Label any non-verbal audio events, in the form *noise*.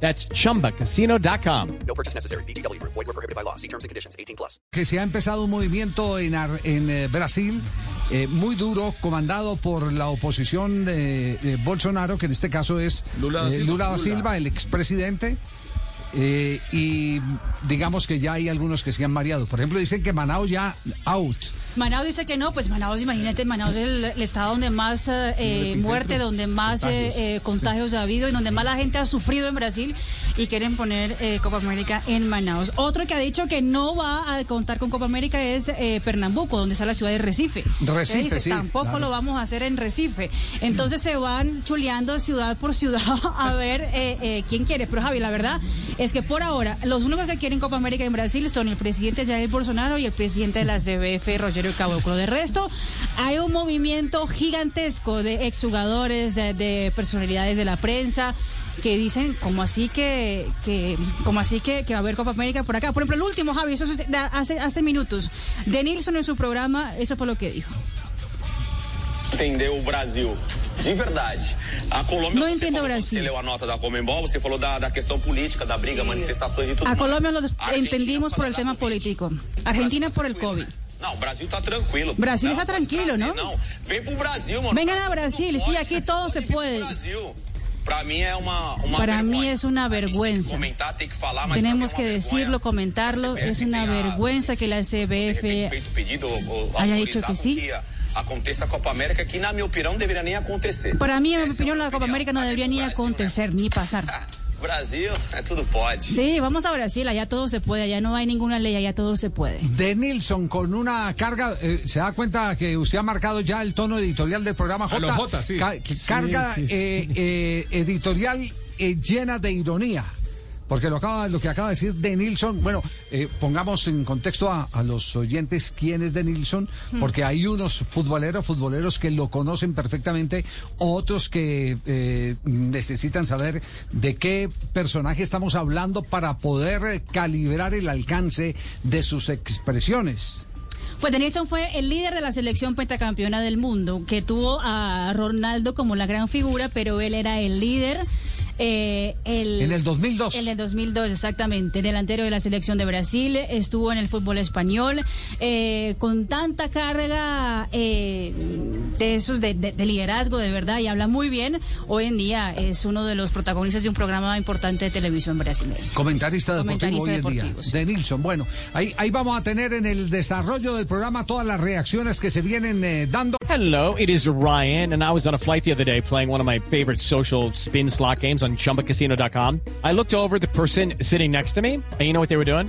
That's chumbacasino.com. No purchase necessary. BGW. Void were prohibited by law. See terms and conditions. 18 plus. que se ha empezado un movimiento en, Ar- en eh, Brasil eh, muy duro, comandado por la oposición de, de Bolsonaro, que en este caso es Lula da eh, Silva. Lula da Silva, el expresidente. eh, y digamos que ya hay algunos que se han mareado. Por ejemplo, dicen que Manaus ya out. Manaus dice que no, pues Manaus, imagínate, Manaus es el, el estado donde más eh, eh, muerte, donde más eh, eh, contagios ha habido y donde más la gente ha sufrido en Brasil y quieren poner eh, Copa América en Manaus. Otro que ha dicho que no va a contar con Copa América es eh, Pernambuco, donde está la ciudad de Recife. Recife, dice, sí, Tampoco claro. lo vamos a hacer en Recife. Entonces se van chuleando ciudad por ciudad *laughs* a ver eh, eh, quién quiere. Pero Javi, la verdad es que por ahora los únicos que quieren Copa América en Brasil son el presidente Jair Bolsonaro y el presidente de la CBF, Rogerio Caboclo. De resto, hay un movimiento gigantesco de exjugadores, de, de personalidades de la prensa que dicen como así que, como así que, va a haber Copa América por acá. Por ejemplo, el último, Javi, eso es hace, minutos. De Nilsson en su programa, eso fue lo que dijo. entender o Brasil. De verdade. A Colômbia, Não você entendo falou, Brasil. você leu a nota da Comembol, você falou da, da questão política, da briga, manifestações e tudo A mais. Colombia lo A Argentina entendimos por el tema político. Argentina Brasil por el COVID. né? Não, o Brasil tá tranquilo. Brasil Não, está tranquilo, trazer, ¿no? Vem pro Brasil, mano. Vengan a Brasil sí, aquí todo se puede. Brasil. Para mí es una A gente tem que vergüenza. tem que falar, mas Tenemos que decirlo, comentarlo. Es una vergüenza que la CBF ou haya dicho que sí. Copa América, que na minha opinião não deveria nem acontecer. Para mí, en mi opinión, la Copa. América no debería ni acontecer, ni pasar. *laughs* Ah, Brasil, é tudo pode. Sí, vamos a Brasil, allá todo se puede, allá no hay ninguna ley, allá todo se puede. De Nilsson con una carga, eh, se da cuenta que usted ha marcado ya el tono editorial del programa J. A los J, sí. carga Sí, sí, sí. eh, eh, editorial eh, llena de ironía. Porque lo, acaba, lo que acaba de decir de Nilsson, bueno, eh, pongamos en contexto a, a los oyentes quién es de Nilsson, porque hay unos futboleros, futboleros que lo conocen perfectamente, otros que eh, necesitan saber de qué personaje estamos hablando para poder calibrar el alcance de sus expresiones. Pues Denilson fue el líder de la selección pentacampeona del mundo, que tuvo a Ronaldo como la gran figura, pero él era el líder. Eh, el, En el 2002. En el 2002, exactamente. Delantero de la selección de Brasil, estuvo en el fútbol español, eh, con tanta carga eh, de esos de, de- de liderazgo, de verdad, y habla muy bien. Hoy en día es uno de los protagonistas de un programa importante de televisión brasileña. Comentarista deportivo Comentarista hoy en día, deportivo, sí. de Nilsson. Bueno, ahí, ahí vamos a tener en el desarrollo del programa todas las reacciones que se vienen eh, dando. Hello, it is Ryan, and I was on a flight the other day playing one of my favorite social spin slot games on chumbacasino.com. I looked over the person sitting next to me, and you know what they were doing?